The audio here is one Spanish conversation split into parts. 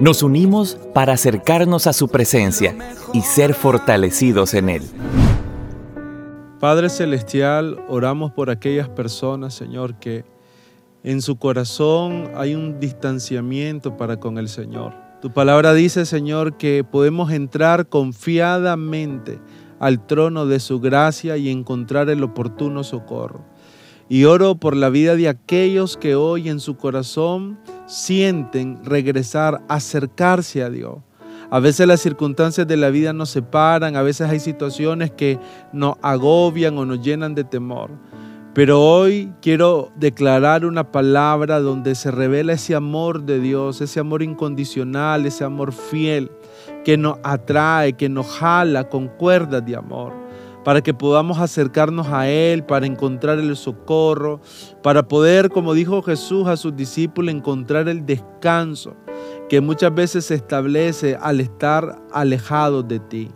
Nos unimos para acercarnos a su presencia y ser fortalecidos en Él. Padre Celestial, oramos por aquellas personas, Señor, que en su corazón hay un distanciamiento para con el Señor. Tu palabra dice, Señor, que podemos entrar confiadamente al trono de su gracia y encontrar el oportuno socorro. Y oro por la vida de aquellos que hoy en su corazón sienten regresar, acercarse a Dios. A veces las circunstancias de la vida nos separan, a veces hay situaciones que nos agobian o nos llenan de temor. Pero hoy quiero declarar una palabra donde se revela ese amor de Dios, ese amor incondicional, ese amor fiel que nos atrae, que nos jala con cuerdas de amor, para que podamos acercarnos a Él, para encontrar el socorro, para poder, como dijo Jesús a sus discípulos, encontrar el descanso que muchas veces se establece al estar alejados de ti.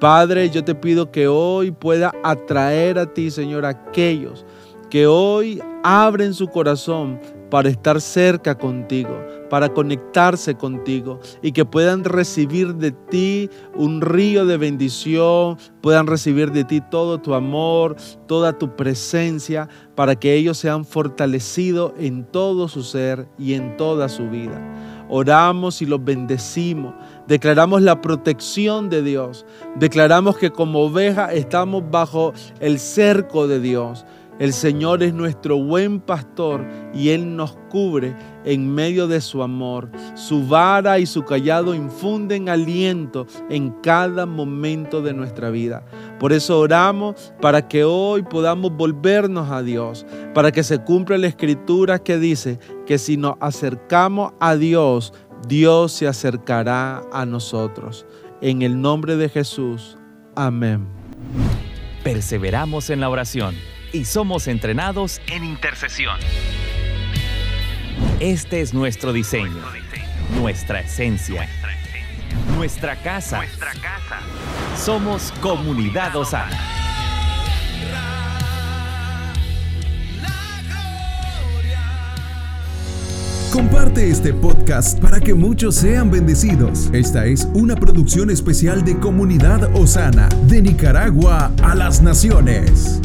Padre, yo te pido que hoy pueda atraer a ti, Señor, aquellos que hoy abren su corazón para estar cerca contigo, para conectarse contigo y que puedan recibir de ti un río de bendición, puedan recibir de ti todo tu amor, toda tu presencia, para que ellos sean fortalecidos en todo su ser y en toda su vida. Oramos y los bendecimos. Declaramos la protección de Dios. Declaramos que como oveja estamos bajo el cerco de Dios. El Señor es nuestro buen pastor y Él nos cubre en medio de su amor. Su vara y su callado infunden aliento en cada momento de nuestra vida. Por eso oramos para que hoy podamos volvernos a Dios, para que se cumpla la escritura que dice que si nos acercamos a Dios, Dios se acercará a nosotros. En el nombre de Jesús. Amén. Perseveramos en la oración y somos entrenados en intercesión. Este es nuestro diseño, nuestra esencia, nuestra casa. Somos Comunidad Osana. Comparte este podcast para que muchos sean bendecidos. Esta es una producción especial de Comunidad Osana, de Nicaragua a las Naciones.